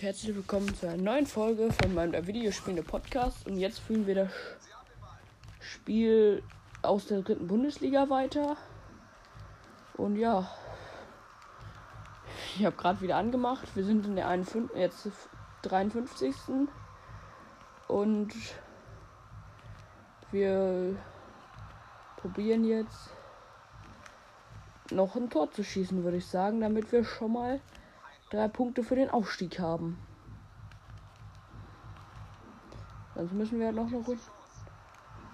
Und herzlich willkommen zu einer neuen Folge von meinem Videospiele Podcast. Und jetzt führen wir das Spiel aus der dritten Bundesliga weiter. Und ja, ich habe gerade wieder angemacht. Wir sind in der 51, jetzt 53. Und wir probieren jetzt noch ein Tor zu schießen, würde ich sagen, damit wir schon mal drei Punkte für den Aufstieg haben. Sonst müssen wir noch, noch,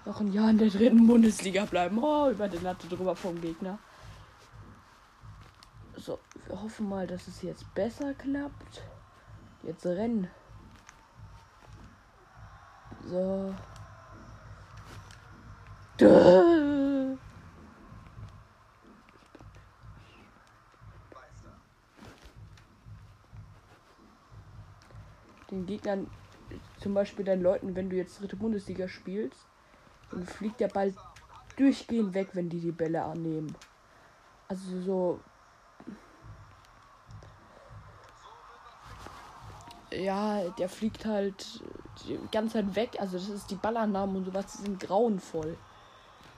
noch ein Jahr in der dritten Bundesliga bleiben. Oh, über den Latte drüber vom Gegner. So, wir hoffen mal, dass es jetzt besser klappt. Jetzt rennen. So. Duh. Gegnern, zum Beispiel deinen Leuten, wenn du jetzt dritte Bundesliga spielst, dann fliegt der Ball durchgehend weg, wenn die die Bälle annehmen. Also so. Ja, der fliegt halt die ganze Zeit weg. Also das ist die Ballannahmen und sowas, die sind grauenvoll.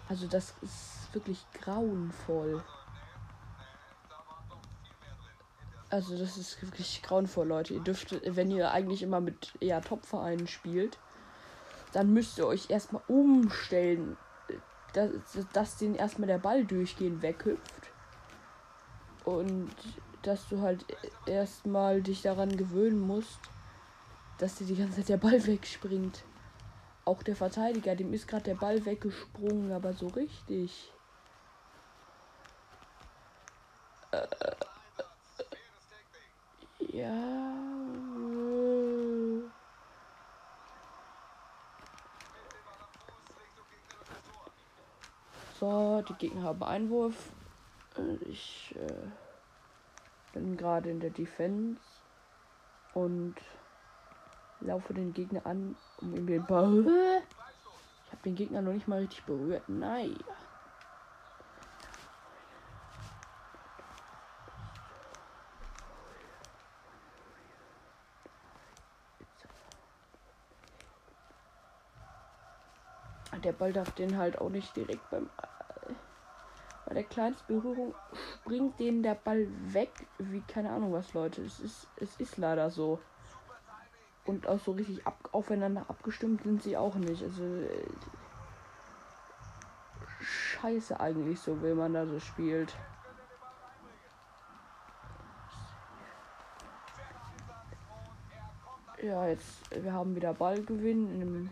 Also das ist wirklich grauenvoll. Also das ist wirklich grauenvoll, Leute. Ihr dürft, wenn ihr eigentlich immer mit eher Top-Vereinen spielt, dann müsst ihr euch erstmal umstellen, dass, dass den erstmal der Ball durchgehend weghüpft. Und dass du halt erstmal dich daran gewöhnen musst, dass dir die ganze Zeit der Ball wegspringt. Auch der Verteidiger, dem ist gerade der Ball weggesprungen, aber so richtig. Äh, ja. So, die Gegner haben Einwurf. Ich äh, bin gerade in der Defense und laufe den Gegner an, um ihm den Ball. Ich habe den Gegner noch nicht mal richtig berührt. Nein. Der Ball darf den halt auch nicht direkt beim. Bei der kleinsten Berührung springt den der Ball weg. Wie keine Ahnung was, Leute. Es ist, es ist leider so. Und auch so richtig ab, aufeinander abgestimmt sind sie auch nicht. Also. Scheiße eigentlich so, will man da so spielt. Ja, jetzt, wir haben wieder Ballgewinn in einem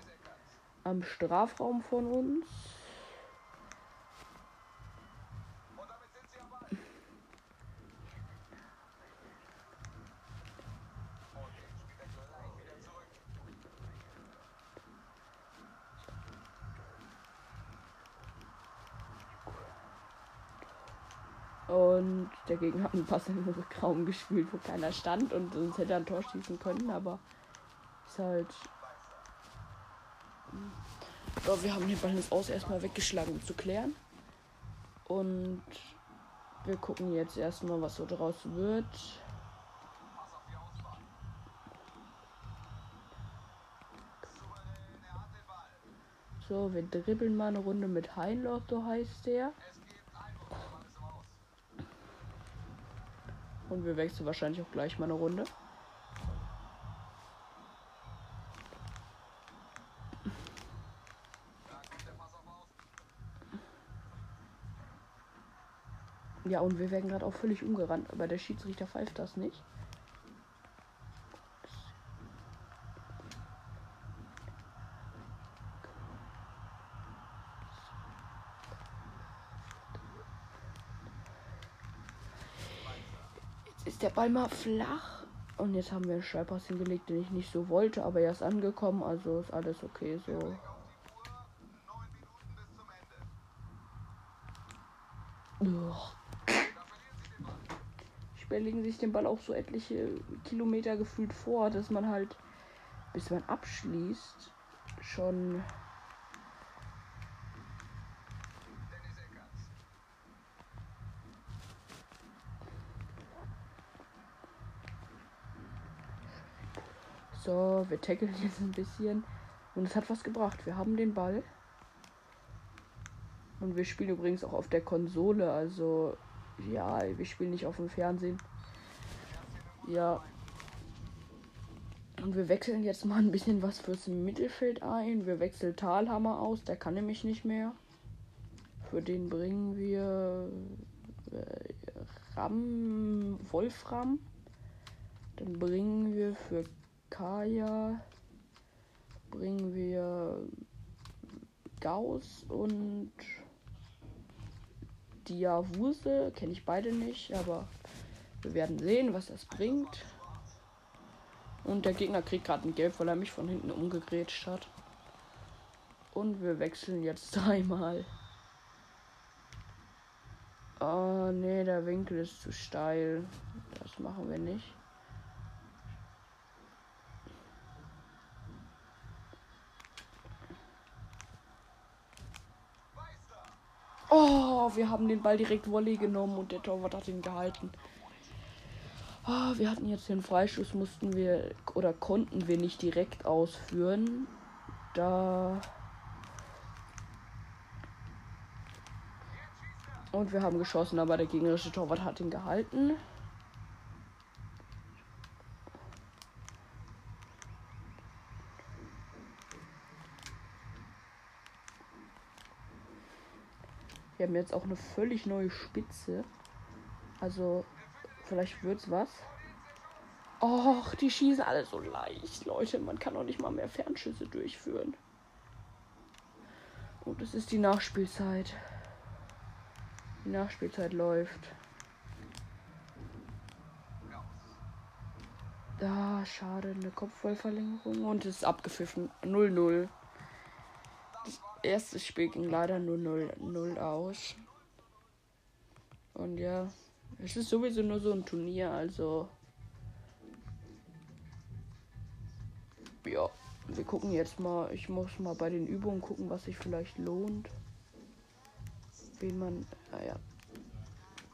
am Strafraum von uns. Und der Gegner hat einen Pass in den Raum gespielt, wo keiner stand und sonst hätte er ein Tor schießen können, aber ist halt so, wir haben den Ball ins Aus erstmal weggeschlagen, um zu klären. Und wir gucken jetzt erstmal, was so draus wird. So, wir dribbeln mal eine Runde mit Heinloch, so heißt der. Und wir wechseln wahrscheinlich auch gleich mal eine Runde. Ja, und wir werden gerade auch völlig umgerannt, aber der Schiedsrichter pfeift das nicht. Jetzt ist der Ball mal flach. Und jetzt haben wir einen Schallpass hingelegt, den ich nicht so wollte, aber er ist angekommen, also ist alles okay so. Uch, Spieler legen sich den Ball auch so etliche Kilometer gefühlt vor, dass man halt, bis man abschließt, schon So, wir tackeln jetzt ein bisschen. Und es hat was gebracht. Wir haben den Ball. Und wir spielen übrigens auch auf der Konsole. Also, ja, wir spielen nicht auf dem Fernsehen. Ja. Und wir wechseln jetzt mal ein bisschen was fürs Mittelfeld ein. Wir wechseln Talhammer aus. Der kann nämlich nicht mehr. Für den bringen wir äh, Ram, Wolfram. Dann bringen wir für Kaya bringen wir Gauss und Diavuse. Kenne ich beide nicht, aber wir werden sehen, was das bringt. Und der Gegner kriegt gerade ein Gelb, weil er mich von hinten umgegrätscht hat. Und wir wechseln jetzt dreimal. Oh nee, der Winkel ist zu steil. Das machen wir nicht. Oh, wir haben den Ball direkt Volley genommen und der Torwart hat ihn gehalten. Oh, wir hatten jetzt den Freischuss, mussten wir oder konnten wir nicht direkt ausführen. Da. Und wir haben geschossen, aber der gegnerische Torwart hat ihn gehalten. Wir haben jetzt auch eine völlig neue Spitze. Also, vielleicht wird's was. Och, die schießen alle so leicht, Leute. Man kann auch nicht mal mehr Fernschüsse durchführen. Und es ist die Nachspielzeit. Die Nachspielzeit läuft. Da, schade, eine Kopfballverlängerung und es ist abgepfiffen. 0-0 erstes Spiel ging leider nur 0-0 aus. Und ja, es ist sowieso nur so ein Turnier, also. Ja, wir gucken jetzt mal. Ich muss mal bei den Übungen gucken, was sich vielleicht lohnt. Wen man. Naja.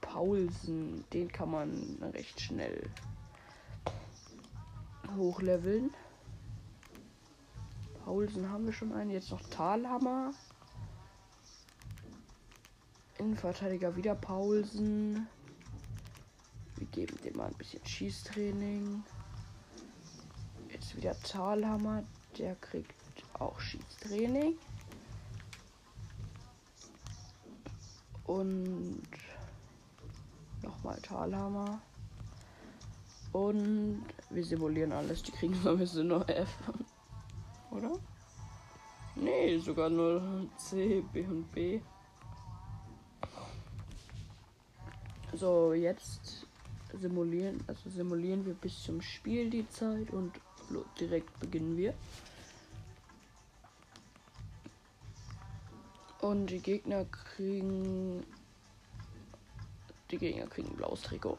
Paulsen, den kann man recht schnell hochleveln. Paulsen haben wir schon einen. Jetzt noch Talhammer. Innenverteidiger wieder Paulsen. Wir geben dem mal ein bisschen Schießtraining. Jetzt wieder Talhammer. Der kriegt auch Schießtraining. Und nochmal Talhammer. Und wir simulieren alles. Die kriegen sowieso nur F oder? Nee, sogar nur C, B und B. So, jetzt simulieren, also simulieren wir bis zum Spiel die Zeit und direkt beginnen wir. Und die Gegner kriegen. Die Gegner kriegen ein blaues Trikot.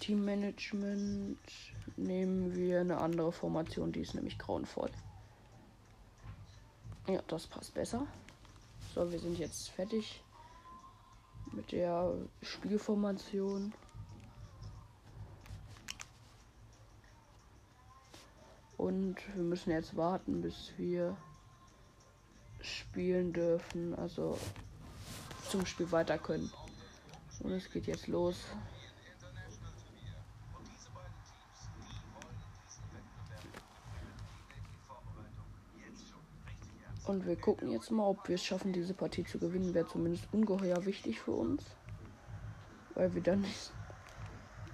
Teammanagement nehmen wir eine andere Formation, die ist nämlich grauenvoll. Ja, das passt besser. So, wir sind jetzt fertig mit der Spielformation. Und wir müssen jetzt warten, bis wir spielen dürfen, also zum Spiel weiter können. Und es geht jetzt los. Und wir gucken jetzt mal, ob wir es schaffen, diese Partie zu gewinnen. Wäre zumindest ungeheuer wichtig für uns. Weil wir dann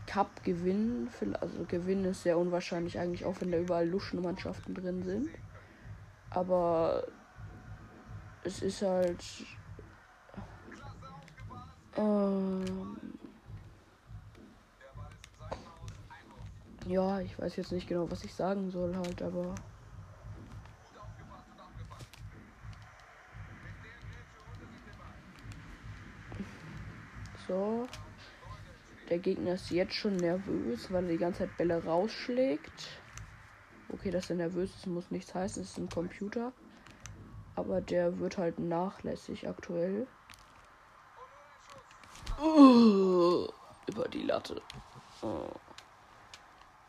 Cup gewinnen. Also gewinnen ist sehr unwahrscheinlich eigentlich, auch wenn da überall Luschenmannschaften drin sind. Aber es ist halt. Ähm, ja, ich weiß jetzt nicht genau, was ich sagen soll halt, aber. So. Der Gegner ist jetzt schon nervös, weil er die ganze Zeit Bälle rausschlägt. Okay, dass er nervös ist, muss nichts heißen. Es ist ein Computer. Aber der wird halt nachlässig aktuell. Über die Latte. Oh.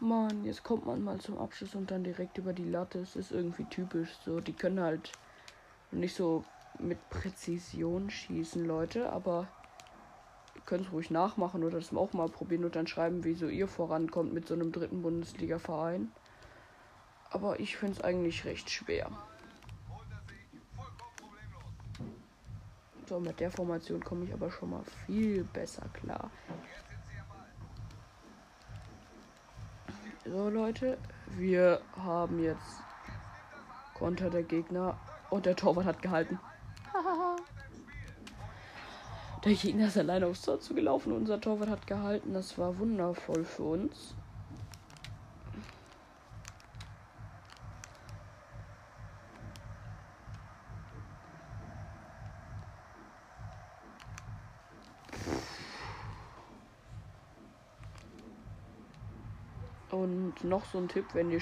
Mann, jetzt kommt man mal zum Abschluss und dann direkt über die Latte. Es ist irgendwie typisch so. Die können halt nicht so mit Präzision schießen, Leute, aber könnt es ruhig nachmachen oder das auch mal probieren und dann schreiben, wieso ihr vorankommt mit so einem dritten Bundesliga-Verein. Aber ich finde es eigentlich recht schwer. So, mit der Formation komme ich aber schon mal viel besser klar. So, Leute, wir haben jetzt Konter der Gegner und der Torwart hat gehalten. Der Gegner ist alleine aufs Tor zugelaufen. Unser Torwart hat gehalten. Das war wundervoll für uns. Und noch so ein Tipp, wenn ihr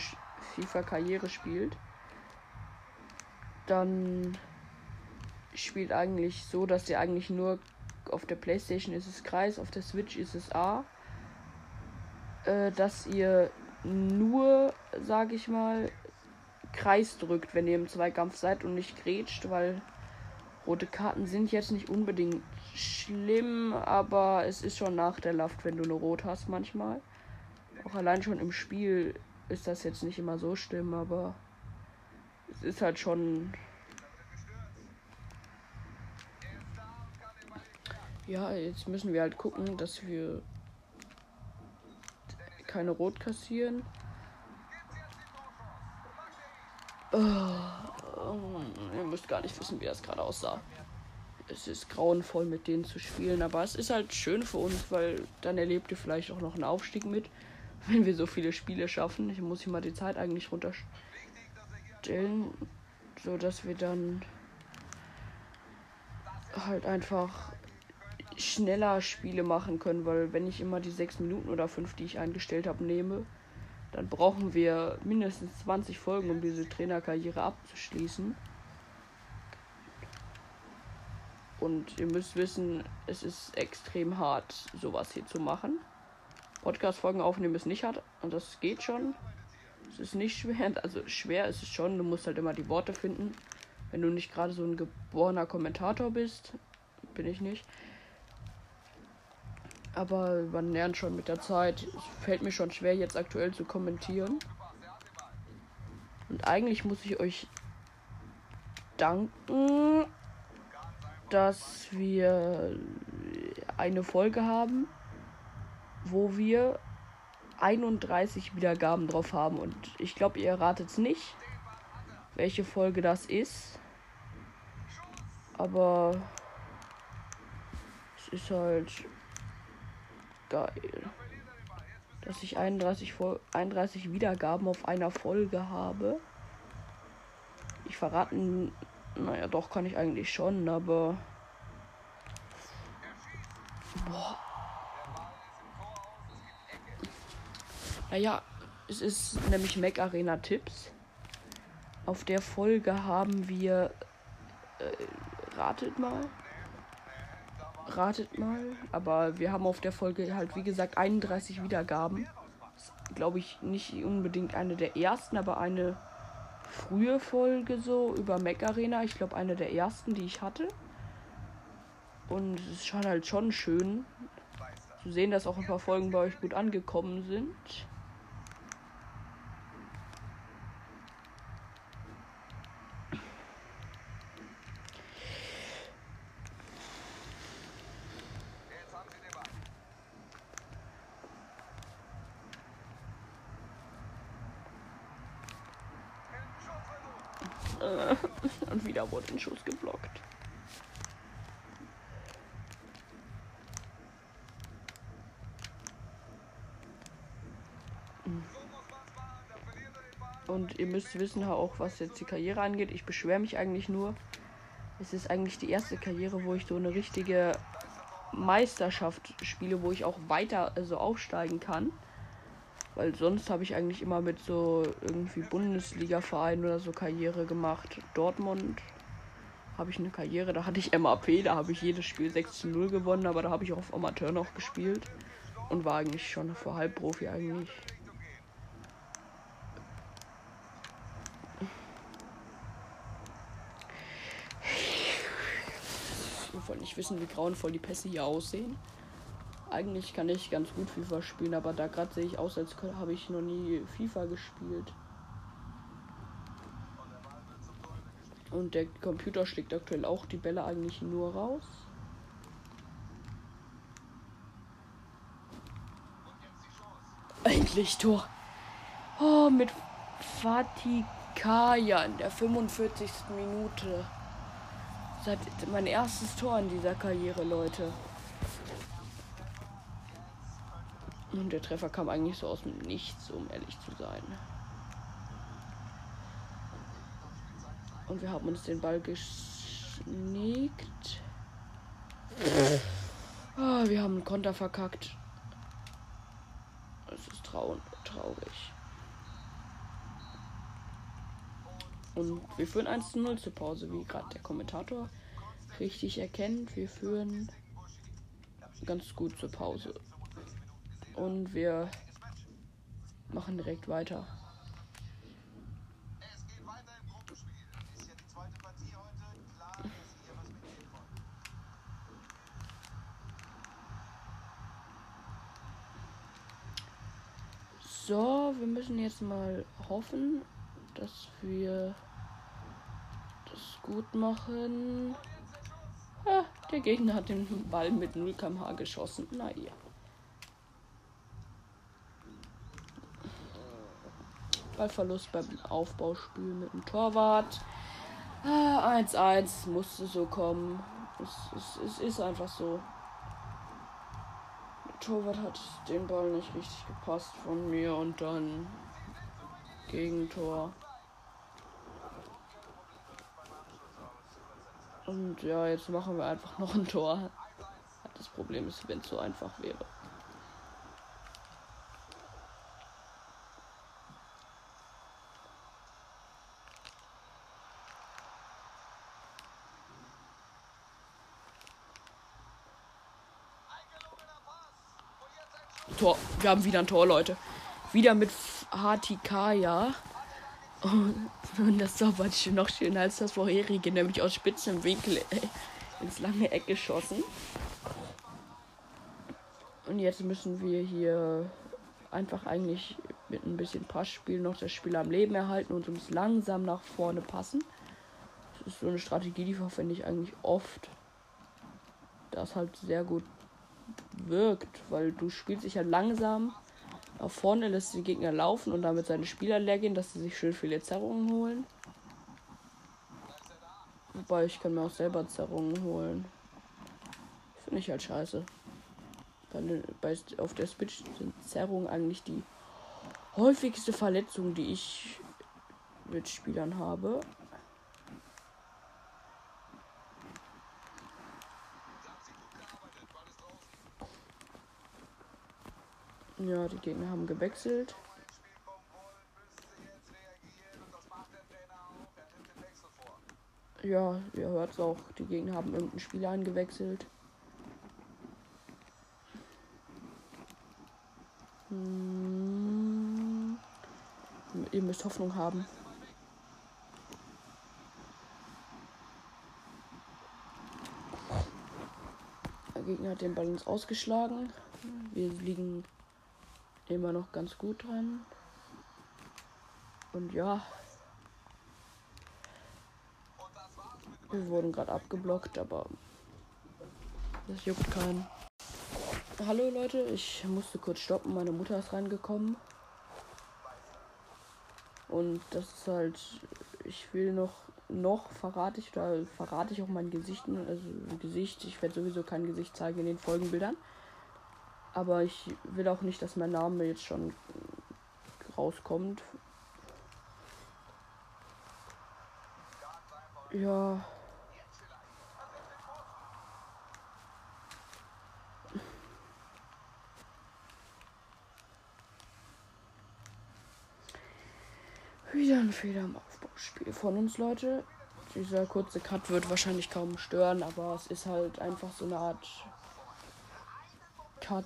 FIFA Karriere spielt, dann spielt eigentlich so, dass ihr eigentlich nur auf der Playstation ist es Kreis, auf der Switch ist es A. Äh, dass ihr nur, sag ich mal, Kreis drückt, wenn ihr im Zweikampf seid und nicht grätscht, weil rote Karten sind jetzt nicht unbedingt schlimm, aber es ist schon nachteilhaft, wenn du eine Rot hast manchmal. Auch allein schon im Spiel ist das jetzt nicht immer so schlimm, aber es ist halt schon. Ja, jetzt müssen wir halt gucken, dass wir keine Rot kassieren. Oh, ihr müsst gar nicht wissen, wie das gerade aussah. Es ist grauenvoll, mit denen zu spielen, aber es ist halt schön für uns, weil dann erlebt ihr vielleicht auch noch einen Aufstieg mit wenn wir so viele Spiele schaffen. Ich muss hier mal die Zeit eigentlich runterstellen, so dass wir dann halt einfach schneller Spiele machen können, weil wenn ich immer die sechs Minuten oder fünf, die ich eingestellt habe, nehme, dann brauchen wir mindestens 20 Folgen, um diese Trainerkarriere abzuschließen. Und ihr müsst wissen, es ist extrem hart, sowas hier zu machen. Podcast-Folgen aufnehmen ist nicht hart und das geht schon. Es ist nicht schwer, also schwer ist es schon, du musst halt immer die Worte finden. Wenn du nicht gerade so ein geborener Kommentator bist, bin ich nicht. Aber man lernt schon mit der Zeit. Es fällt mir schon schwer, jetzt aktuell zu kommentieren. Und eigentlich muss ich euch danken, dass wir eine Folge haben wo wir 31 Wiedergaben drauf haben. Und ich glaube, ihr erratet es nicht, welche Folge das ist. Aber es ist halt geil, dass ich 31, 31 Wiedergaben auf einer Folge habe. Ich verraten, naja, doch kann ich eigentlich schon, aber. Boah. Naja, es ist nämlich Mac Arena Tipps. Auf der Folge haben wir. Äh, ratet mal. Ratet mal. Aber wir haben auf der Folge halt, wie gesagt, 31 Wiedergaben. Glaube ich nicht unbedingt eine der ersten, aber eine frühe Folge so über Mac Arena. Ich glaube, eine der ersten, die ich hatte. Und es ist schon halt schon schön zu sehen, dass auch ein paar Folgen bei euch gut angekommen sind. Ein Schuss geblockt. Und ihr müsst wissen auch, was jetzt die Karriere angeht. Ich beschwere mich eigentlich nur. Es ist eigentlich die erste Karriere, wo ich so eine richtige Meisterschaft spiele, wo ich auch weiter also aufsteigen kann. Weil sonst habe ich eigentlich immer mit so irgendwie Bundesliga-Vereinen oder so Karriere gemacht. Dortmund habe ich eine Karriere, da hatte ich MAP, da habe ich jedes Spiel 6 zu 0 gewonnen, aber da habe ich auch auf Amateur noch gespielt und war eigentlich schon vor Halbprofi eigentlich. Ich wollte nicht wissen, wie grauenvoll die Pässe hier aussehen. Eigentlich kann ich ganz gut FIFA spielen, aber da gerade sehe ich aus, als habe ich noch nie FIFA gespielt. Und der Computer schlägt aktuell auch die Bälle eigentlich nur raus. Endlich Tor. Oh, mit Fatih Kaya in der 45. Minute. Seit mein erstes Tor in dieser Karriere, Leute. Und der Treffer kam eigentlich so aus dem Nichts, um ehrlich zu sein. Und wir haben uns den Ball geschnickt. Oh, wir haben einen Konter verkackt. Das ist trau traurig. Und wir führen 1 zu 0 zur Pause, wie gerade der Kommentator richtig erkennt. Wir führen ganz gut zur Pause. Und wir machen direkt weiter. So, wir müssen jetzt mal hoffen, dass wir das gut machen. Ah, der Gegner hat den Ball mit 0 km/h geschossen. Naja. Ballverlust beim Aufbauspiel mit dem Torwart. 1-1 ah, musste so kommen. Es, es, es ist einfach so. Torwart hat den Ball nicht richtig gepasst von mir und dann Gegentor. Und ja, jetzt machen wir einfach noch ein Tor. Das Problem ist, wenn es so einfach wäre. Tor. Wir haben wieder ein Tor, Leute. Wieder mit Hatikaya. Und, und das Tor war noch schöner als das vorherige, nämlich aus spitzem Winkel ins lange Eck geschossen. Und jetzt müssen wir hier einfach eigentlich mit ein bisschen Passspiel noch das Spiel am Leben erhalten und uns langsam nach vorne passen. Das ist so eine Strategie, die verwende ich eigentlich oft. Das halt sehr gut wirkt, weil du spielst dich ja langsam nach vorne, lässt die Gegner laufen und damit seine Spieler leer gehen, dass sie sich schön viele Zerrungen holen. Wobei ich kann mir auch selber Zerrungen holen. Finde ich halt scheiße. Bei, bei, auf der Switch sind Zerrungen eigentlich die häufigste Verletzung, die ich mit Spielern habe. Ja, die Gegner haben gewechselt. Ja, ihr hört es auch. Die Gegner haben irgendeinen Spieler eingewechselt. Hm. Ihr müsst Hoffnung haben. Der Gegner hat den Ball Ausgeschlagen. Wir liegen immer noch ganz gut dran. Und ja. Wir wurden gerade abgeblockt, aber das juckt keinen. Hallo Leute, ich musste kurz stoppen. Meine Mutter ist reingekommen. Und das ist halt, ich will noch, noch verrate ich, oder verrate ich auch mein Gesicht, also Gesicht, ich werde sowieso kein Gesicht zeigen in den Folgenbildern. Aber ich will auch nicht, dass mein Name jetzt schon rauskommt. Ja. Wieder ein Fehler im Aufbauspiel von uns, Leute. Dieser kurze Cut wird wahrscheinlich kaum stören, aber es ist halt einfach so eine Art Cut.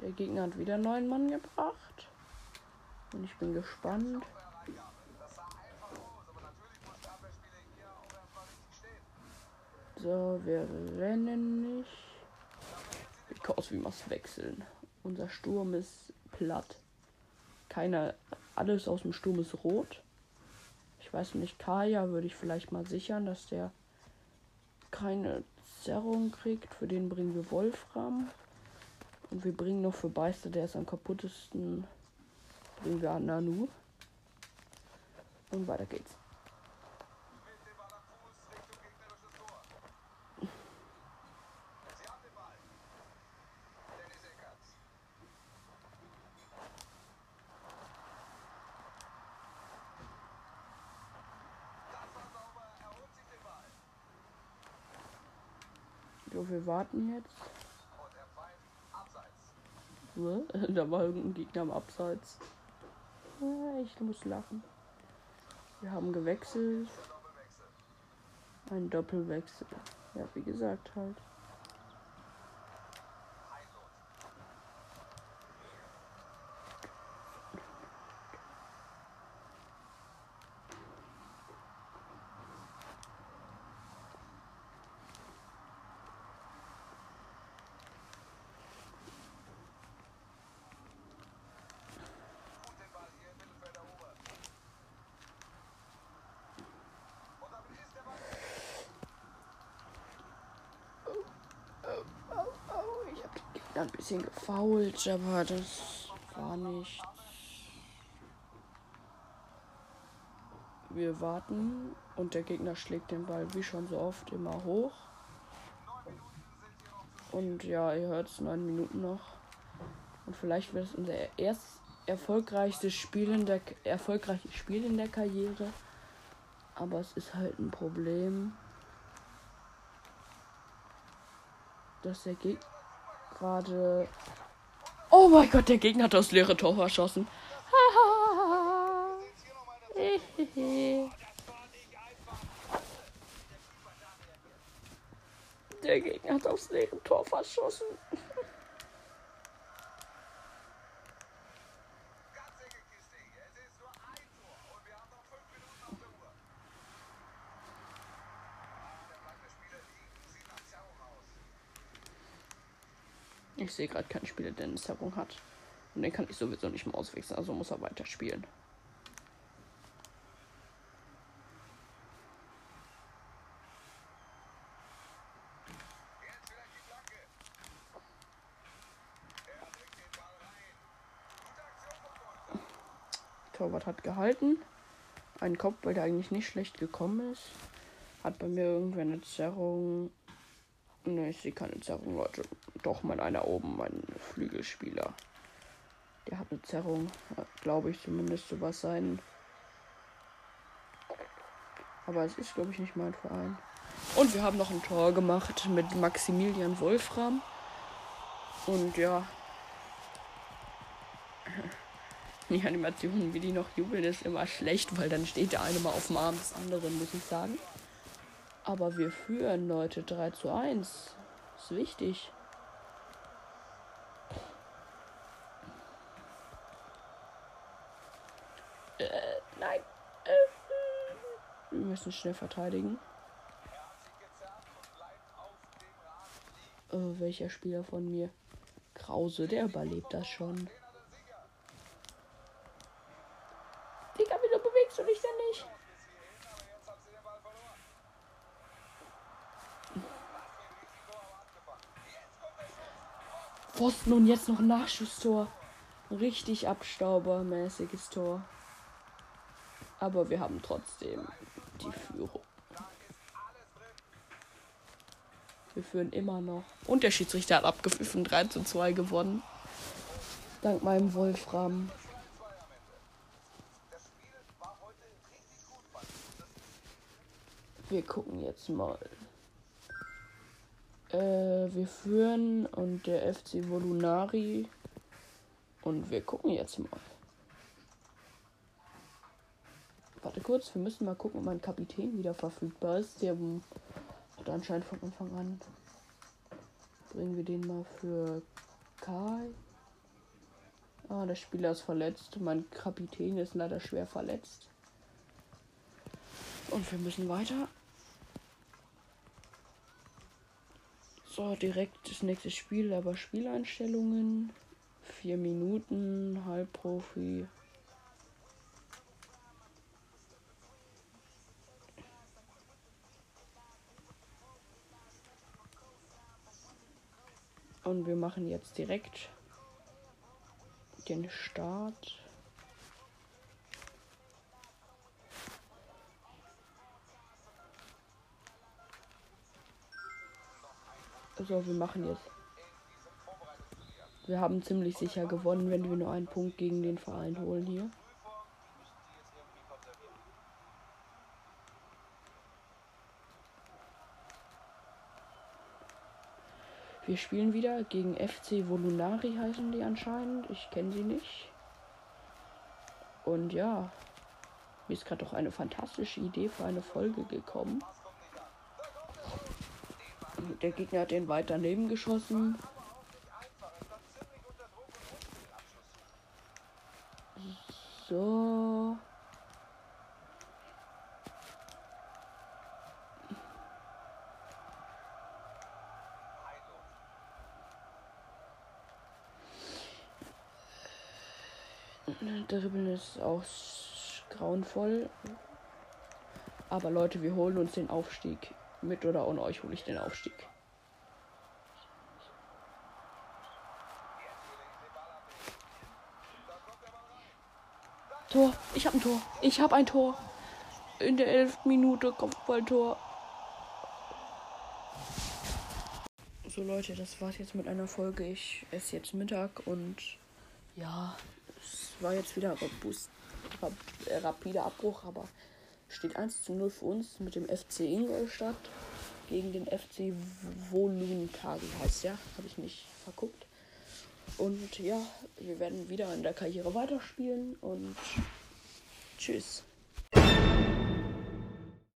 Der Gegner hat wieder neun Mann gebracht. Und ich bin gespannt. So, wir rennen nicht. Because we must wechseln. Unser Sturm ist platt. Keiner, alles aus dem Sturm ist rot. Ich weiß nicht, Kaya würde ich vielleicht mal sichern, dass der keine Zerrung kriegt. Für den bringen wir Wolfram. Und wir bringen noch für Beister, der ist am kaputtesten, bringen wir Nanu. Und weiter geht's. So, wir warten jetzt. Da war irgendein Gegner am Abseits. Ich muss lachen. Wir haben gewechselt. Ein Doppelwechsel. Ja, wie gesagt halt. Ein bisschen gefault, aber das war nicht. Wir warten und der Gegner schlägt den Ball wie schon so oft immer hoch. Und ja, ihr hört es, neun Minuten noch. Und vielleicht wird es unser erst erfolgreichstes Spiel in der erfolgreiches Spiel in der Karriere. Aber es ist halt ein Problem, dass der Gegner gerade. Oh mein Gott, der Gegner hat das leere Tor verschossen. der Gegner hat aufs leere Tor verschossen. Ich sehe gerade keinen Spieler, der eine Zerrung hat. Und den kann ich sowieso nicht mehr auswechseln, also muss er weiter spielen. Torwart hat gehalten. Ein Kopfball, der eigentlich nicht schlecht gekommen ist. Hat bei mir irgendwer eine Zerrung. Ne, ich sehe keine Zerrung, Leute. Doch, mein einer oben, mein Flügelspieler. Der hat eine Zerrung. Glaube ich zumindest sowas sein. Aber es ist, glaube ich, nicht mein Verein. Und wir haben noch ein Tor gemacht mit Maximilian Wolfram. Und ja. Die Animationen, wie die noch jubeln, ist immer schlecht, weil dann steht der eine mal auf dem Arm des anderen, muss ich sagen. Aber wir führen, Leute, 3 zu 1. Ist wichtig. Äh, nein. Wir müssen schnell verteidigen. Äh, welcher Spieler von mir? Krause, der überlebt das schon. Digga, wieso bewegst du dich denn nicht? Pfosten und jetzt noch ein Nachschusstor. Richtig abstaubermäßiges Tor. Aber wir haben trotzdem die Führung. Wir führen immer noch. Und der Schiedsrichter hat abgepfiffen, 3 zu 2 gewonnen. Dank meinem Wolfram. Wir gucken jetzt mal. Äh, wir führen und der FC Volunari. Und wir gucken jetzt mal. Warte kurz, wir müssen mal gucken, ob mein Kapitän wieder verfügbar ist. Der hat anscheinend von Anfang an. Bringen wir den mal für Kai. Ah, der Spieler ist verletzt. Mein Kapitän ist leider schwer verletzt. Und wir müssen weiter. So, direkt das nächste Spiel, aber Spieleinstellungen. Vier Minuten, Halbprofi. Und wir machen jetzt direkt den Start. So, wir machen jetzt. Wir haben ziemlich sicher gewonnen, wenn wir nur einen Punkt gegen den Verein holen hier. Wir spielen wieder gegen FC Volunari heißen die anscheinend. Ich kenne sie nicht. Und ja, mir ist gerade doch eine fantastische Idee für eine Folge gekommen. Der Gegner hat den weit daneben geschossen. So. Dribbeln ist auch grauenvoll. Aber Leute, wir holen uns den Aufstieg. Mit oder ohne euch hole ich den Aufstieg. Tor. Ich habe ein Tor. Ich habe ein Tor. In der elften Minute Kopfballtor. So Leute, das war's jetzt mit einer Folge. Ich esse jetzt Mittag und ja, es war jetzt wieder robust, rap, äh, rapider Abbruch, aber steht 1 zu 0 für uns mit dem FC Ingolstadt gegen den FC Voluntari heißt ja, habe ich nicht verguckt. Und ja, wir werden wieder in der Karriere weiterspielen und tschüss.